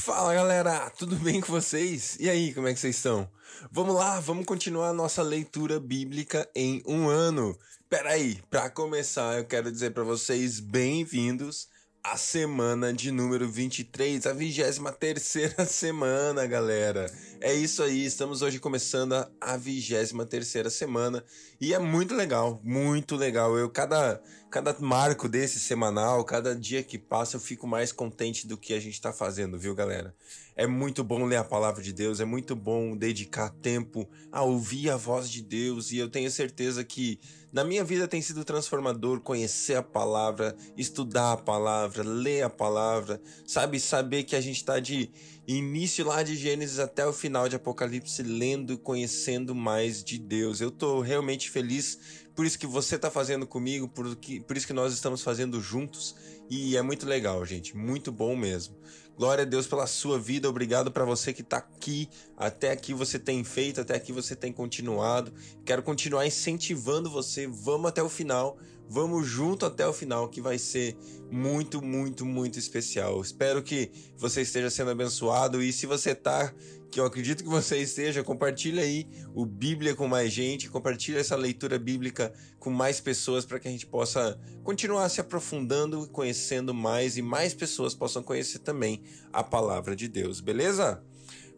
Fala galera, tudo bem com vocês? E aí, como é que vocês estão? Vamos lá, vamos continuar a nossa leitura bíblica em um ano. Pera aí, para começar, eu quero dizer para vocês bem-vindos à semana de número 23, a 23 terceira semana, galera. É isso aí, estamos hoje começando a 23 terceira semana e é muito legal, muito legal. Eu cada cada marco desse semanal, cada dia que passa, eu fico mais contente do que a gente está fazendo, viu, galera? É muito bom ler a palavra de Deus, é muito bom dedicar tempo a ouvir a voz de Deus e eu tenho certeza que na minha vida tem sido transformador conhecer a palavra, estudar a palavra, ler a palavra, sabe? Saber que a gente está de início lá de Gênesis até o final de Apocalipse lendo e conhecendo mais de Deus. Eu tô realmente feliz por isso que você está fazendo comigo, por, que, por isso que nós estamos fazendo juntos e é muito legal, gente, muito bom mesmo. Glória a Deus pela sua vida, obrigado para você que está aqui, até aqui você tem feito, até aqui você tem continuado. Quero continuar incentivando você, vamos até o final, vamos junto até o final, que vai ser muito, muito, muito especial. Espero que você esteja sendo abençoado e se você está que eu acredito que você esteja, compartilha aí o Bíblia com mais gente, compartilha essa leitura bíblica com mais pessoas para que a gente possa continuar se aprofundando, conhecendo mais e mais pessoas possam conhecer também a palavra de Deus, beleza?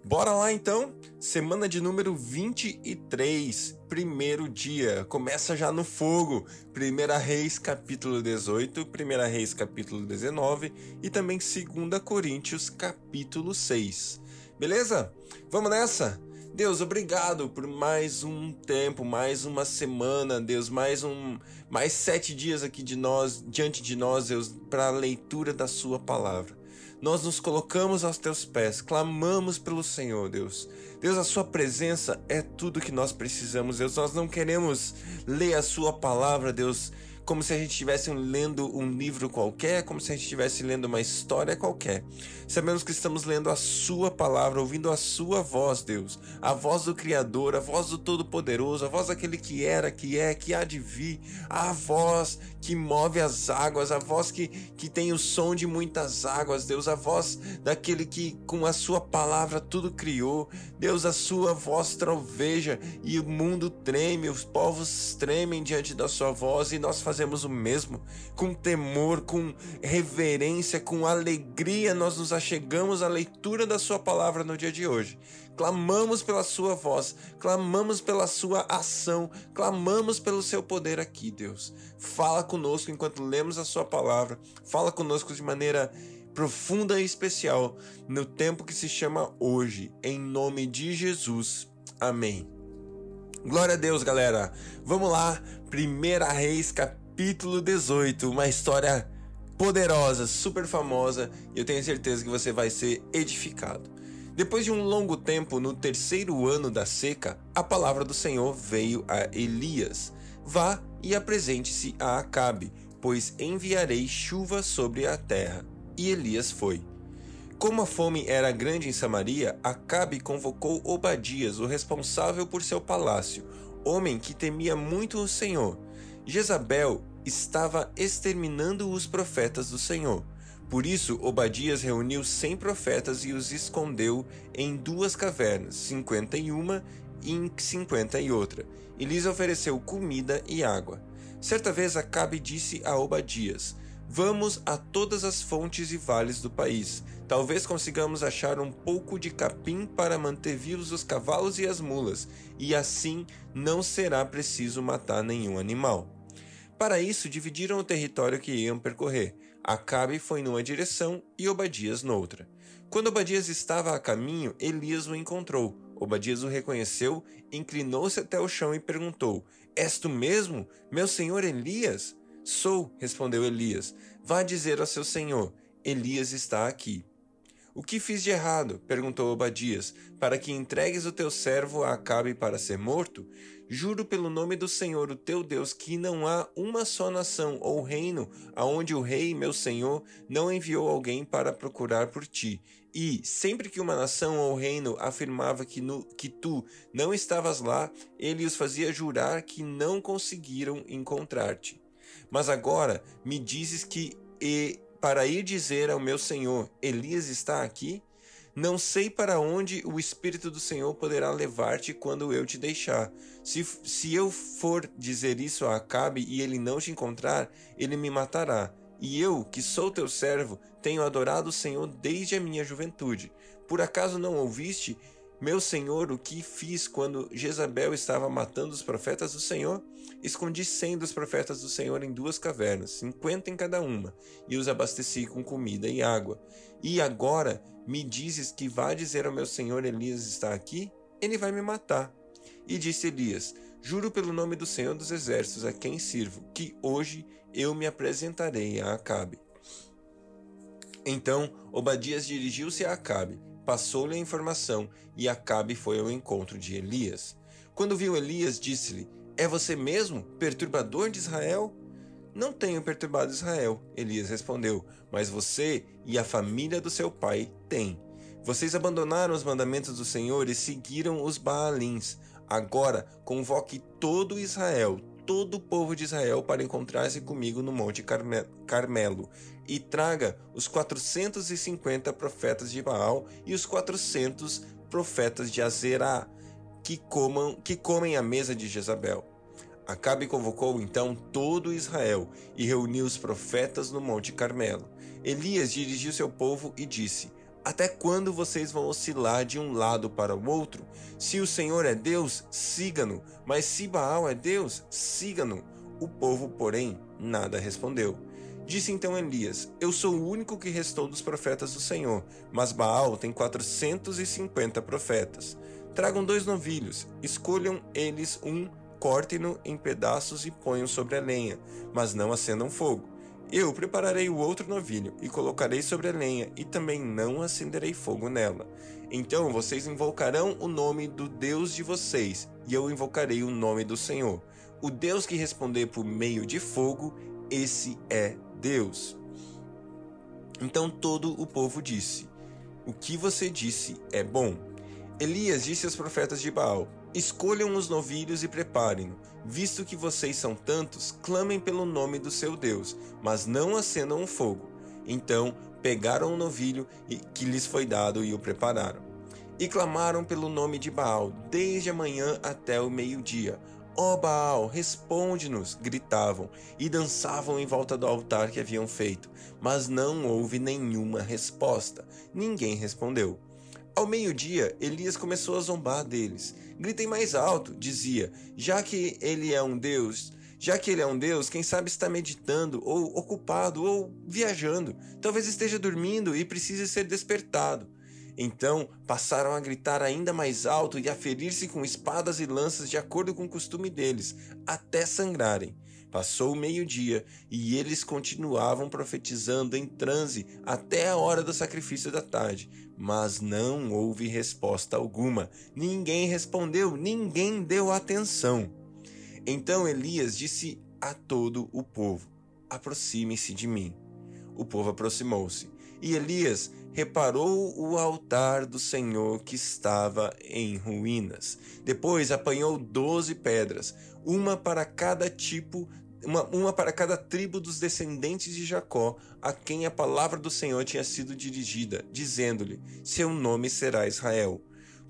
Bora lá então, semana de número 23, primeiro dia, começa já no fogo. Primeira Reis capítulo 18, Primeira Reis capítulo 19 e também Segunda Coríntios capítulo 6. Beleza? Vamos nessa? Deus, obrigado por mais um tempo, mais uma semana, Deus, mais um, mais sete dias aqui de nós, diante de nós, Deus, para a leitura da Sua palavra. Nós nos colocamos aos teus pés, clamamos pelo Senhor, Deus. Deus, a Sua presença é tudo que nós precisamos, Deus. Nós não queremos ler a Sua palavra, Deus, como se a gente estivesse lendo um livro qualquer, como se a gente estivesse lendo uma história qualquer. Sabemos que estamos lendo a Sua palavra, ouvindo a Sua voz, Deus, a voz do Criador, a voz do Todo-Poderoso, a voz daquele que era, que é, que há de vir, a voz que move as águas, a voz que, que tem o som de muitas águas, Deus, a voz daquele que com a Sua palavra tudo criou, Deus, a Sua voz troveja e o mundo treme, os povos tremem diante da Sua voz e nós fazemos fazemos o mesmo. Com temor, com reverência, com alegria, nós nos achegamos à leitura da Sua palavra no dia de hoje. Clamamos pela Sua voz, clamamos pela Sua ação, clamamos pelo Seu poder aqui, Deus. Fala conosco enquanto lemos a Sua palavra, fala conosco de maneira profunda e especial no tempo que se chama hoje, em nome de Jesus. Amém. Glória a Deus, galera. Vamos lá, Primeira Reis, capítulo capítulo 18, uma história poderosa, super famosa, e eu tenho certeza que você vai ser edificado. Depois de um longo tempo, no terceiro ano da seca, a palavra do Senhor veio a Elias: Vá e apresente-se a Acabe, pois enviarei chuva sobre a terra. E Elias foi. Como a fome era grande em Samaria, Acabe convocou Obadias, o responsável por seu palácio, homem que temia muito o Senhor. Jezabel estava exterminando os profetas do Senhor. Por isso, Obadias reuniu cem profetas e os escondeu em duas cavernas, cinquenta e uma e em cinquenta e outra, e lhes ofereceu comida e água. Certa vez Acabe disse a Obadias: Vamos a todas as fontes e vales do país. Talvez consigamos achar um pouco de capim para manter vivos os cavalos e as mulas, e assim não será preciso matar nenhum animal. Para isso, dividiram o território que iam percorrer. Acabe foi numa direção e Obadias noutra. Quando Obadias estava a caminho, Elias o encontrou. Obadias o reconheceu, inclinou-se até o chão e perguntou: És tu mesmo, meu senhor Elias? Sou, respondeu Elias. Vá dizer ao seu senhor: Elias está aqui. O que fiz de errado? perguntou Obadias, para que entregues o teu servo a Acabe para ser morto? Juro pelo nome do Senhor, o teu Deus, que não há uma só nação ou reino aonde o rei, meu senhor, não enviou alguém para procurar por ti. E, sempre que uma nação ou reino afirmava que, no, que tu não estavas lá, ele os fazia jurar que não conseguiram encontrar-te. Mas agora me dizes que e para ir dizer ao meu senhor: Elias está aqui? Não sei para onde o Espírito do Senhor poderá levar-te quando eu te deixar. Se, se eu for dizer isso a Acabe e ele não te encontrar, ele me matará. E eu, que sou teu servo, tenho adorado o Senhor desde a minha juventude. Por acaso não ouviste, meu senhor, o que fiz quando Jezabel estava matando os profetas do Senhor? Escondi cem dos profetas do Senhor em duas cavernas, cinquenta em cada uma, e os abasteci com comida e água. E agora me dizes que vá dizer ao meu senhor Elias está aqui? Ele vai me matar. E disse Elias: Juro pelo nome do Senhor dos Exércitos, a quem sirvo, que hoje eu me apresentarei a Acabe. Então Obadias dirigiu-se a Acabe, passou-lhe a informação e Acabe foi ao encontro de Elias. Quando viu Elias, disse-lhe: É você mesmo, perturbador de Israel? Não tenho perturbado Israel, Elias respondeu, mas você e a família do seu pai têm. Vocês abandonaram os mandamentos do Senhor e seguiram os Baalins. Agora convoque todo Israel, todo o povo de Israel para encontrar-se comigo no Monte Carmelo e traga os 450 profetas de Baal e os 400 profetas de Azerá que, comam, que comem a mesa de Jezabel. Acabe convocou então todo Israel e reuniu os profetas no Monte Carmelo. Elias dirigiu seu povo e disse: até quando vocês vão oscilar de um lado para o outro? Se o Senhor é Deus, siga-no, mas se Baal é Deus, siga-no. O povo, porém, nada respondeu. Disse então Elias: Eu sou o único que restou dos profetas do Senhor, mas Baal tem quatrocentos e cinquenta profetas. Tragam dois novilhos, escolham eles um, cortem-no em pedaços e ponham sobre a lenha, mas não acendam fogo. Eu prepararei o outro novilho e colocarei sobre a lenha, e também não acenderei fogo nela. Então vocês invocarão o nome do Deus de vocês, e eu invocarei o nome do Senhor. O Deus que responder por meio de fogo, esse é Deus. Então todo o povo disse: O que você disse é bom. Elias disse aos profetas de Baal: Escolham os novilhos e preparem-no. Visto que vocês são tantos, clamem pelo nome do seu Deus, mas não acendam o fogo. Então pegaram o novilho que lhes foi dado e o prepararam. E clamaram pelo nome de Baal, desde a manhã até o meio-dia. Ó oh Baal, responde-nos! gritavam e dançavam em volta do altar que haviam feito, mas não houve nenhuma resposta. Ninguém respondeu. Ao meio-dia, Elias começou a zombar deles. Gritem mais alto, dizia, já que ele é um deus, já que ele é um deus, quem sabe está meditando, ou ocupado, ou viajando. Talvez esteja dormindo e precise ser despertado. Então passaram a gritar ainda mais alto e a ferir-se com espadas e lanças de acordo com o costume deles, até sangrarem. Passou o meio-dia e eles continuavam profetizando em transe até a hora do sacrifício da tarde, mas não houve resposta alguma. Ninguém respondeu, ninguém deu atenção. Então Elias disse a todo o povo: Aproxime-se de mim. O povo aproximou-se, e Elias reparou o altar do Senhor que estava em ruínas. Depois apanhou doze pedras, uma para cada tipo uma, uma para cada tribo dos descendentes de Jacó, a quem a palavra do Senhor tinha sido dirigida, dizendo-lhe: Seu nome será Israel.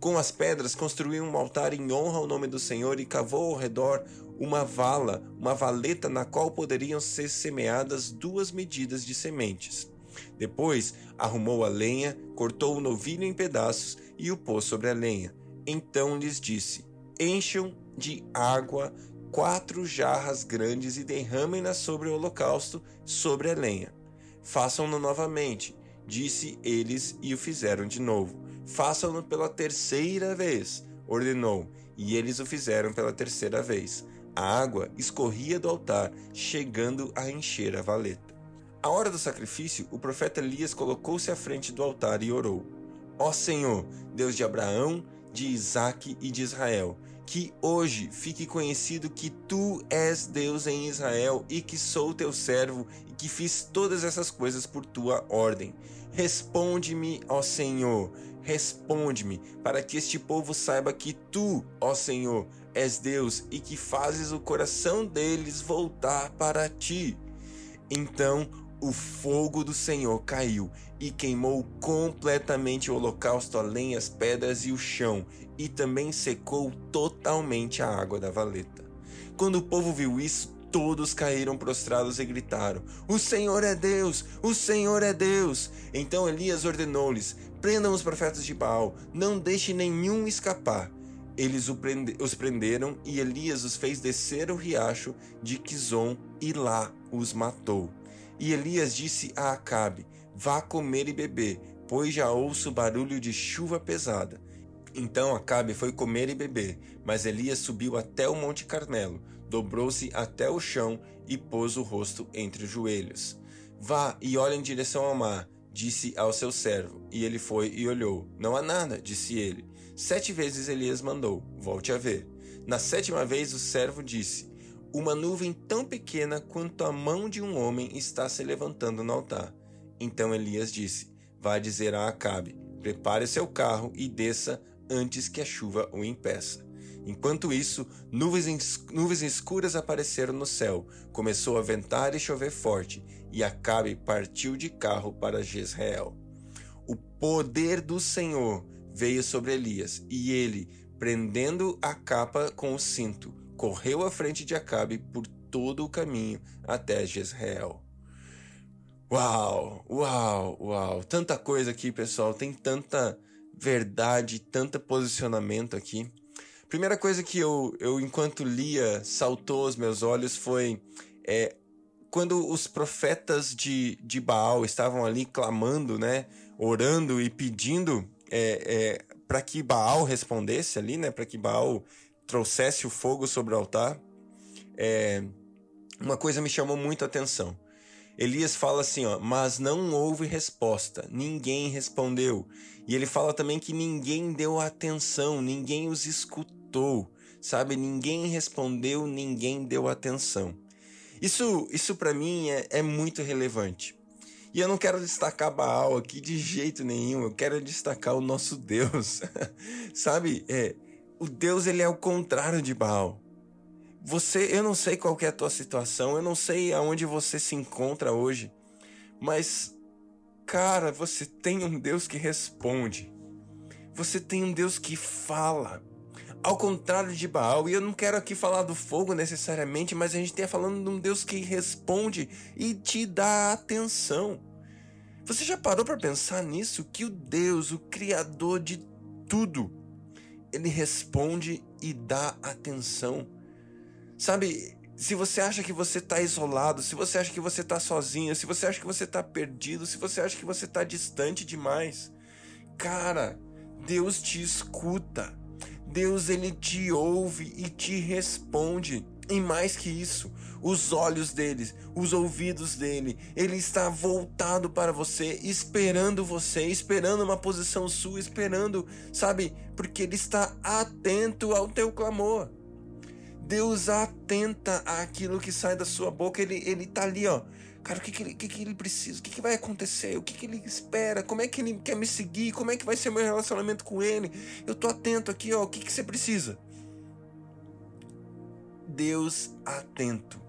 Com as pedras construiu um altar em honra ao nome do Senhor e cavou ao redor uma vala, uma valeta na qual poderiam ser semeadas duas medidas de sementes. Depois arrumou a lenha, cortou o novilho em pedaços e o pôs sobre a lenha. Então lhes disse: Encham de água quatro jarras grandes e derramem-nas sobre o holocausto, sobre a lenha. Façam-no novamente, disse eles e o fizeram de novo. Façam-no pela terceira vez, ordenou, e eles o fizeram pela terceira vez. A água escorria do altar, chegando a encher a valeta. À hora do sacrifício, o profeta Elias colocou-se à frente do altar e orou: Ó Senhor, Deus de Abraão, de Isaque e de Israel, que hoje fique conhecido que tu és Deus em Israel e que sou teu servo e que fiz todas essas coisas por tua ordem. Responde-me, ó Senhor, responde-me, para que este povo saiba que tu, ó Senhor, és Deus e que fazes o coração deles voltar para ti. Então o fogo do Senhor caiu e queimou completamente o holocausto, a lenha, as pedras e o chão, e também secou totalmente a água da valeta. Quando o povo viu isso, todos caíram prostrados e gritaram: O Senhor é Deus! O Senhor é Deus! Então Elias ordenou-lhes: Prendam os profetas de Baal, não deixe nenhum escapar. Eles os prenderam e Elias os fez descer o riacho de Quizon e lá os matou. E Elias disse a Acabe: Vá comer e beber, pois já ouço barulho de chuva pesada. Então Acabe foi comer e beber, mas Elias subiu até o Monte Carmelo, dobrou-se até o chão e pôs o rosto entre os joelhos. Vá e olhe em direção ao mar, disse ao seu servo. E ele foi e olhou. Não há nada, disse ele. Sete vezes Elias mandou: Volte a ver. Na sétima vez o servo disse: Uma nuvem tão pequena quanto a mão de um homem está se levantando no altar. Então Elias disse: Vá dizer a Acabe: Prepare seu carro e desça antes que a chuva o impeça. Enquanto isso, nuvens, nuvens escuras apareceram no céu, começou a ventar e chover forte, e Acabe partiu de carro para Jezreel. O poder do Senhor veio sobre Elias, e ele, prendendo a capa com o cinto, correu à frente de Acabe por todo o caminho até Jezreel. Uau, uau, uau. Tanta coisa aqui, pessoal. Tem tanta verdade, tanto posicionamento aqui. Primeira coisa que eu, eu enquanto lia, saltou aos meus olhos foi é, quando os profetas de, de Baal estavam ali clamando, né, orando e pedindo é, é, para que Baal respondesse ali, né, para que Baal trouxesse o fogo sobre o altar, é, uma coisa me chamou muito a atenção. Elias fala assim, ó, mas não houve resposta, ninguém respondeu. E ele fala também que ninguém deu atenção, ninguém os escutou, sabe? Ninguém respondeu, ninguém deu atenção. Isso, isso para mim é, é muito relevante. E eu não quero destacar Baal aqui de jeito nenhum, eu quero destacar o nosso Deus. sabe? É, o Deus ele é o contrário de Baal. Você, eu não sei qual é a tua situação, eu não sei aonde você se encontra hoje, mas cara, você tem um Deus que responde. Você tem um Deus que fala. Ao contrário de Baal, e eu não quero aqui falar do fogo necessariamente, mas a gente está falando de um Deus que responde e te dá atenção. Você já parou para pensar nisso? Que o Deus, o Criador de tudo, ele responde e dá atenção. Sabe, se você acha que você está isolado, se você acha que você está sozinho, se você acha que você está perdido, se você acha que você está distante demais, cara, Deus te escuta. Deus ele te ouve e te responde. E mais que isso, os olhos dele, os ouvidos dele, ele está voltado para você, esperando você, esperando uma posição sua, esperando, sabe? Porque ele está atento ao teu clamor. Deus atenta àquilo que sai da sua boca. Ele, ele tá ali, ó. Cara, o que, que, ele, que, que ele precisa? O que, que vai acontecer? O que, que ele espera? Como é que ele quer me seguir? Como é que vai ser meu relacionamento com ele? Eu tô atento aqui, ó. O que, que você precisa? Deus atento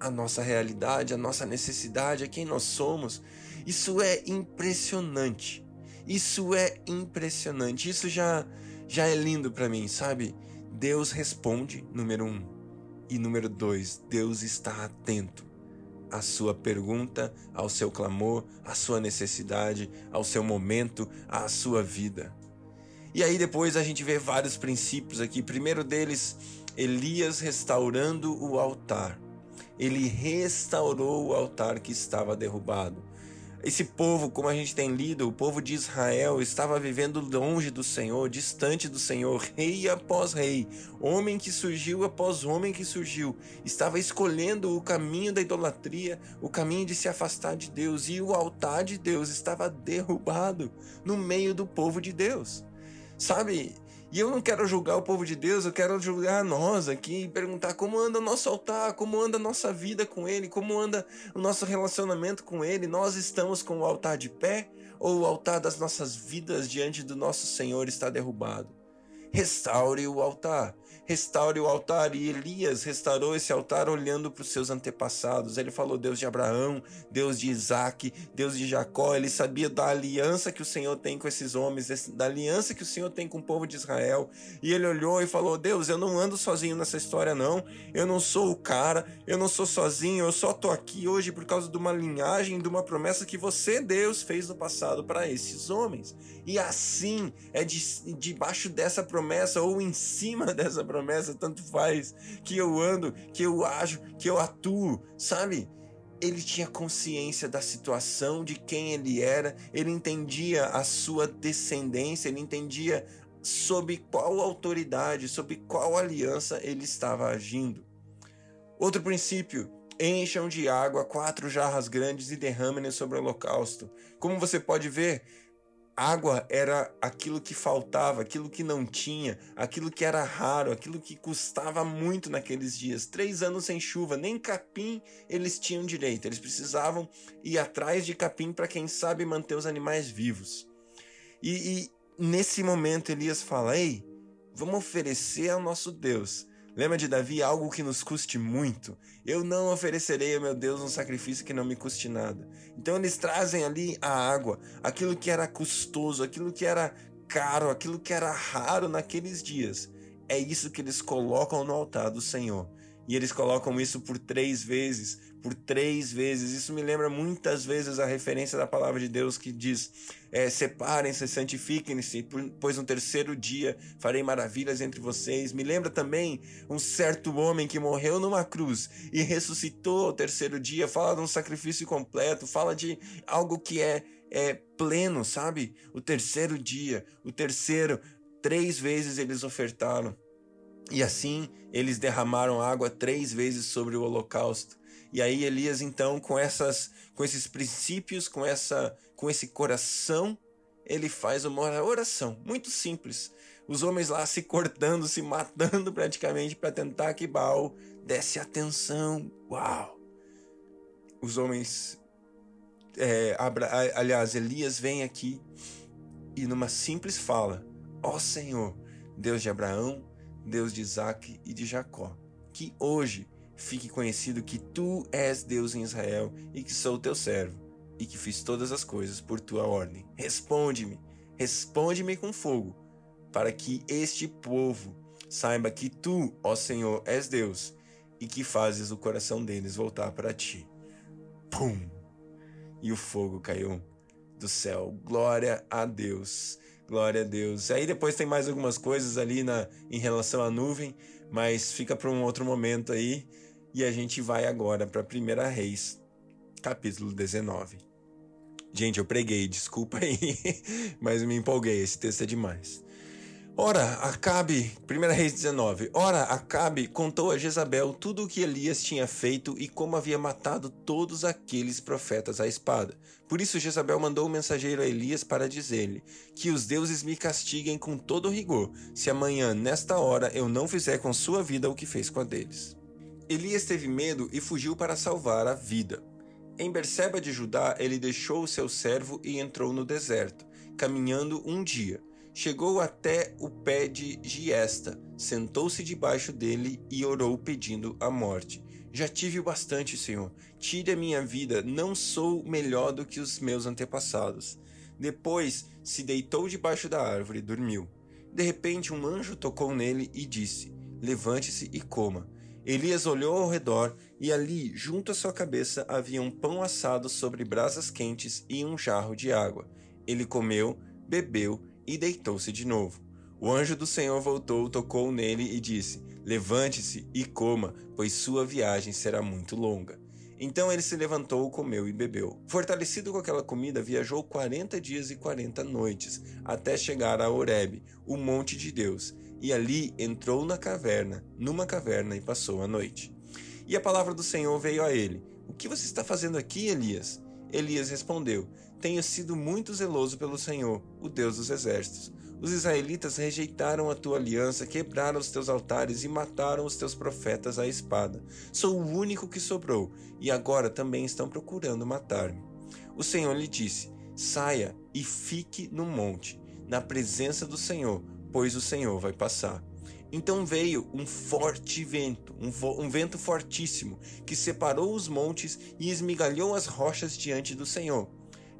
à nossa realidade, à nossa necessidade, a quem nós somos. Isso é impressionante. Isso é impressionante. Isso já, já é lindo para mim, sabe? Deus responde, número um. E número dois, Deus está atento à sua pergunta, ao seu clamor, à sua necessidade, ao seu momento, à sua vida. E aí depois a gente vê vários princípios aqui. Primeiro deles, Elias restaurando o altar. Ele restaurou o altar que estava derrubado. Esse povo, como a gente tem lido, o povo de Israel estava vivendo longe do Senhor, distante do Senhor, rei após rei, homem que surgiu após homem que surgiu, estava escolhendo o caminho da idolatria, o caminho de se afastar de Deus, e o altar de Deus estava derrubado no meio do povo de Deus. Sabe, e eu não quero julgar o povo de Deus, eu quero julgar nós aqui e perguntar como anda o nosso altar, como anda a nossa vida com Ele, como anda o nosso relacionamento com Ele. Nós estamos com o altar de pé ou o altar das nossas vidas diante do nosso Senhor está derrubado? restaure o altar restaure o altar. E Elias restaurou esse altar olhando para os seus antepassados. Ele falou: Deus de Abraão, Deus de Isaac, Deus de Jacó. Ele sabia da aliança que o Senhor tem com esses homens, da aliança que o Senhor tem com o povo de Israel. E ele olhou e falou: Deus, eu não ando sozinho nessa história, não. Eu não sou o cara, eu não sou sozinho, eu só tô aqui hoje por causa de uma linhagem, de uma promessa que você, Deus, fez no passado para esses homens. E assim é de, debaixo dessa promessa ou em cima dessa promessa tanto faz que eu ando, que eu ajo, que eu atuo, sabe? Ele tinha consciência da situação, de quem ele era, ele entendia a sua descendência, ele entendia sob qual autoridade, sob qual aliança ele estava agindo. Outro princípio, encham de água quatro jarras grandes e derramem sobre o holocausto. Como você pode ver, Água era aquilo que faltava, aquilo que não tinha, aquilo que era raro, aquilo que custava muito naqueles dias. Três anos sem chuva, nem capim eles tinham direito. Eles precisavam ir atrás de capim para, quem sabe, manter os animais vivos. E, e nesse momento Elias fala: Ei, vamos oferecer ao nosso Deus Lembra de Davi? Algo que nos custe muito. Eu não oferecerei ao meu Deus um sacrifício que não me custe nada. Então eles trazem ali a água, aquilo que era custoso, aquilo que era caro, aquilo que era raro naqueles dias. É isso que eles colocam no altar do Senhor. E eles colocam isso por três vezes, por três vezes. Isso me lembra muitas vezes a referência da palavra de Deus que diz: é, separem-se, santifiquem-se, pois no terceiro dia farei maravilhas entre vocês. Me lembra também um certo homem que morreu numa cruz e ressuscitou ao terceiro dia. Fala de um sacrifício completo, fala de algo que é, é pleno, sabe? O terceiro dia, o terceiro, três vezes eles ofertaram. E assim eles derramaram água três vezes sobre o holocausto. E aí Elias então com essas com esses princípios, com essa com esse coração, ele faz uma oração muito simples. Os homens lá se cortando, se matando praticamente para tentar que Baal desse atenção. Uau! Os homens é, aliás, Elias vem aqui e numa simples fala: Ó oh Senhor, Deus de Abraão, Deus de Isaac e de Jacó. Que hoje fique conhecido que tu és Deus em Israel e que sou teu servo e que fiz todas as coisas por tua ordem. Responde-me, responde-me com fogo, para que este povo saiba que tu, ó Senhor, és Deus e que fazes o coração deles voltar para ti. Pum! E o fogo caiu do céu. Glória a Deus. Glória a Deus. Aí depois tem mais algumas coisas ali na, em relação à nuvem, mas fica para um outro momento aí. E a gente vai agora para 1 Reis, capítulo 19. Gente, eu preguei, desculpa aí, mas me empolguei, esse texto é demais. Ora, Acabe, 1 Reis 19. Ora, Acabe contou a Jezabel tudo o que Elias tinha feito e como havia matado todos aqueles profetas à espada. Por isso Jezabel mandou o um mensageiro a Elias para dizer-lhe: Que os deuses me castiguem com todo rigor, se amanhã, nesta hora, eu não fizer com sua vida o que fez com a deles. Elias teve medo e fugiu para salvar a vida. Em Berseba de Judá, ele deixou o seu servo e entrou no deserto, caminhando um dia. Chegou até o pé de Giesta, sentou-se debaixo dele e orou pedindo a morte. Já tive o bastante, Senhor. Tire a minha vida, não sou melhor do que os meus antepassados. Depois se deitou debaixo da árvore e dormiu. De repente, um anjo tocou nele e disse: Levante-se e coma. Elias olhou ao redor e ali, junto à sua cabeça, havia um pão assado sobre brasas quentes e um jarro de água. Ele comeu, bebeu e deitou-se de novo. O anjo do Senhor voltou, tocou nele e disse: Levante-se e coma, pois sua viagem será muito longa. Então ele se levantou, comeu e bebeu. Fortalecido com aquela comida, viajou quarenta dias e quarenta noites, até chegar a Horebe, o monte de Deus, e ali entrou na caverna, numa caverna, e passou a noite. E a palavra do Senhor veio a ele: O que você está fazendo aqui, Elias? Elias respondeu: Tenho sido muito zeloso pelo Senhor, o Deus dos exércitos. Os israelitas rejeitaram a tua aliança, quebraram os teus altares e mataram os teus profetas à espada. Sou o único que sobrou, e agora também estão procurando matar-me. O Senhor lhe disse: Saia e fique no monte, na presença do Senhor, pois o Senhor vai passar. Então veio um forte vento, um, um, vento fortíssimo, que separou os montes e esmigalhou as rochas diante do Senhor.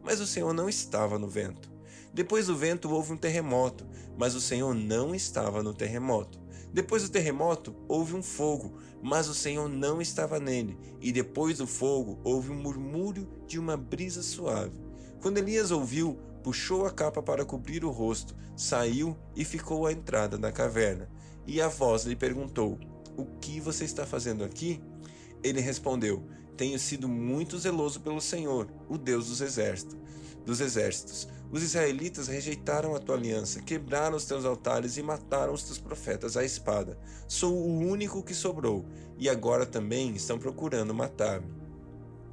Mas o Senhor não estava no vento. Depois do vento houve um terremoto, mas o Senhor não estava no terremoto. Depois do terremoto houve um fogo, mas o Senhor não estava nele. E depois do fogo houve um murmúrio de uma brisa suave. Quando Elias ouviu, puxou a capa para cobrir o rosto, saiu e ficou à entrada da caverna. E a voz lhe perguntou: O que você está fazendo aqui? Ele respondeu: Tenho sido muito zeloso pelo Senhor, o Deus dos exércitos. Dos exércitos. Os israelitas rejeitaram a tua aliança, quebraram os teus altares e mataram os teus profetas à espada. Sou o único que sobrou, e agora também estão procurando matar-me.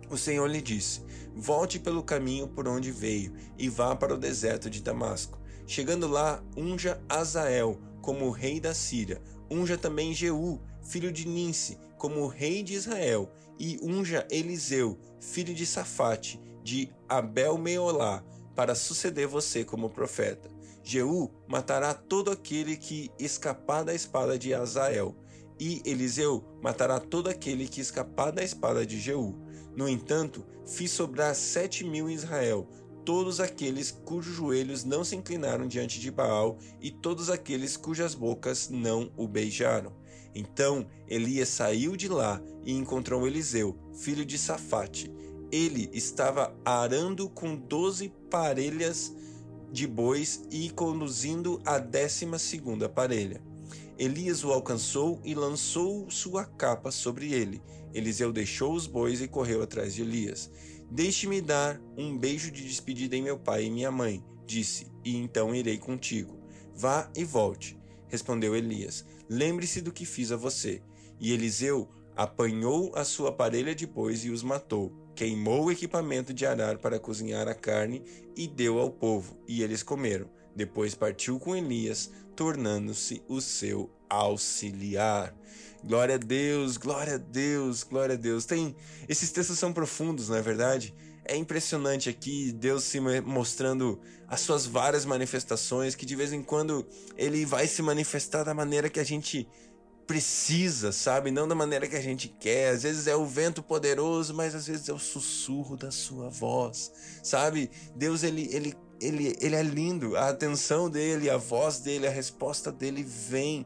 O Senhor lhe disse: Volte pelo caminho por onde veio e vá para o deserto de Damasco. Chegando lá, unja Azael como rei da Síria. Unja também Jeú, filho de Ninse, como rei de Israel. E unja Eliseu, filho de Safate, de Abel-Meolá, para suceder você como profeta. Jeú matará todo aquele que escapar da espada de Azael, e Eliseu matará todo aquele que escapar da espada de Jeú. No entanto, fiz sobrar sete mil em Israel, todos aqueles cujos joelhos não se inclinaram diante de Baal e todos aqueles cujas bocas não o beijaram. Então Elias saiu de lá e encontrou Eliseu, filho de Safate. Ele estava arando com doze parelhas de bois e conduzindo a décima segunda parelha. Elias o alcançou e lançou sua capa sobre ele. Eliseu deixou os bois e correu atrás de Elias. Deixe-me dar um beijo de despedida em meu pai e minha mãe, disse, e então irei contigo. Vá e volte. Respondeu Elias: Lembre-se do que fiz a você. E Eliseu apanhou a sua parelha de bois e os matou. Queimou o equipamento de arar para cozinhar a carne e deu ao povo, e eles comeram. Depois partiu com Elias, tornando-se o seu auxiliar. Glória a Deus, glória a Deus, glória a Deus. Tem esses textos são profundos, não é verdade? É impressionante aqui Deus se mostrando as suas várias manifestações, que de vez em quando ele vai se manifestar da maneira que a gente precisa, sabe? Não da maneira que a gente quer. Às vezes é o vento poderoso, mas às vezes é o sussurro da sua voz, sabe? Deus ele ele ele, ele é lindo, a atenção dele, a voz dele, a resposta dele vem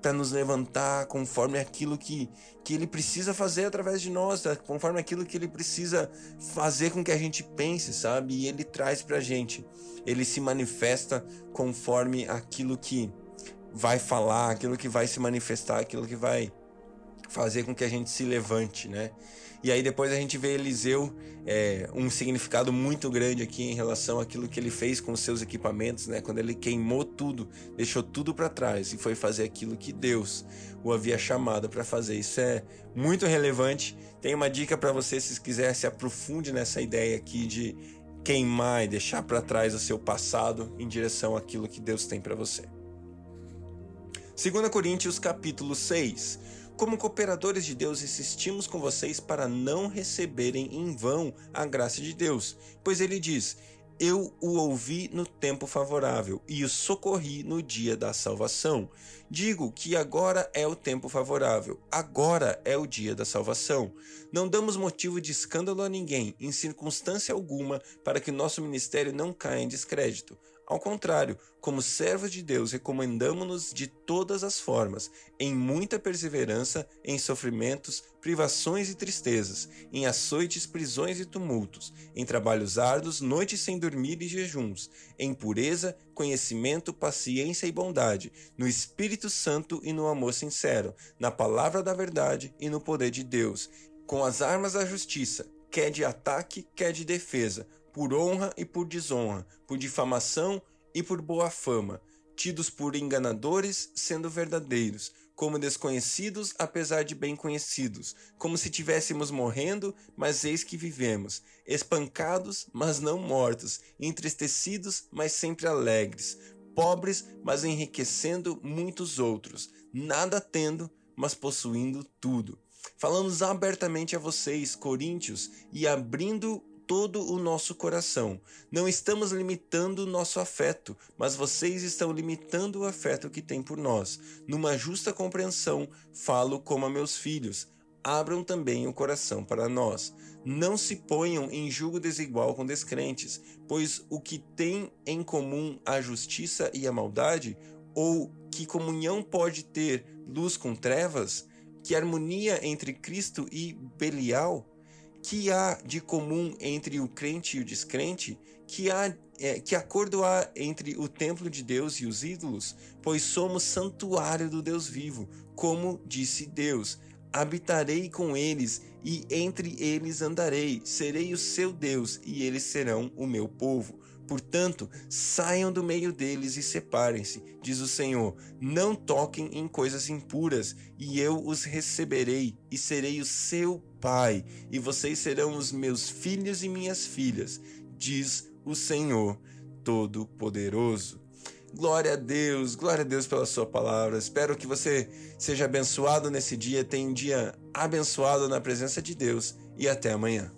para nos levantar conforme aquilo que, que ele precisa fazer através de nós, tá? conforme aquilo que ele precisa fazer com que a gente pense, sabe? E ele traz para a gente, ele se manifesta conforme aquilo que vai falar, aquilo que vai se manifestar, aquilo que vai fazer com que a gente se levante, né? E aí depois a gente vê Eliseu é, um significado muito grande aqui em relação àquilo que ele fez com os seus equipamentos, né? Quando ele queimou tudo, deixou tudo para trás e foi fazer aquilo que Deus o havia chamado para fazer. Isso é muito relevante. Tem uma dica para você se quiser se aprofunde nessa ideia aqui de queimar e deixar para trás o seu passado em direção àquilo que Deus tem para você. 2 Coríntios capítulo 6 como cooperadores de Deus, insistimos com vocês para não receberem em vão a graça de Deus, pois ele diz: Eu o ouvi no tempo favorável e o socorri no dia da salvação. Digo que agora é o tempo favorável, agora é o dia da salvação. Não damos motivo de escândalo a ninguém, em circunstância alguma, para que nosso ministério não caia em descrédito. Ao contrário, como servos de Deus, recomendamos-nos de todas as formas, em muita perseverança, em sofrimentos, privações e tristezas, em açoites, prisões e tumultos, em trabalhos árduos, noites sem dormir e jejuns, em pureza, conhecimento, paciência e bondade, no Espírito Santo e no amor sincero, na palavra da verdade e no poder de Deus, com as armas da justiça, quer de ataque, quer de defesa por honra e por desonra, por difamação e por boa fama, tidos por enganadores, sendo verdadeiros, como desconhecidos, apesar de bem conhecidos, como se tivéssemos morrendo, mas eis que vivemos, espancados, mas não mortos, entristecidos, mas sempre alegres, pobres, mas enriquecendo muitos outros, nada tendo, mas possuindo tudo. Falamos abertamente a vocês, coríntios, e abrindo todo o nosso coração. Não estamos limitando o nosso afeto, mas vocês estão limitando o afeto que têm por nós. Numa justa compreensão, falo como a meus filhos. Abram também o coração para nós. Não se ponham em julgo desigual com descrentes, pois o que tem em comum a justiça e a maldade, ou que comunhão pode ter luz com trevas? Que harmonia entre Cristo e Belial? Que há de comum entre o crente e o descrente? Que, há, é, que acordo há entre o templo de Deus e os ídolos? Pois somos santuário do Deus vivo, como disse Deus. Habitarei com eles e entre eles andarei, serei o seu Deus e eles serão o meu povo. Portanto, saiam do meio deles e separem-se, diz o Senhor. Não toquem em coisas impuras, e eu os receberei, e serei o seu pai, e vocês serão os meus filhos e minhas filhas, diz o Senhor Todo-Poderoso. Glória a Deus, glória a Deus pela sua palavra. Espero que você seja abençoado nesse dia, tenha um dia abençoado na presença de Deus e até amanhã.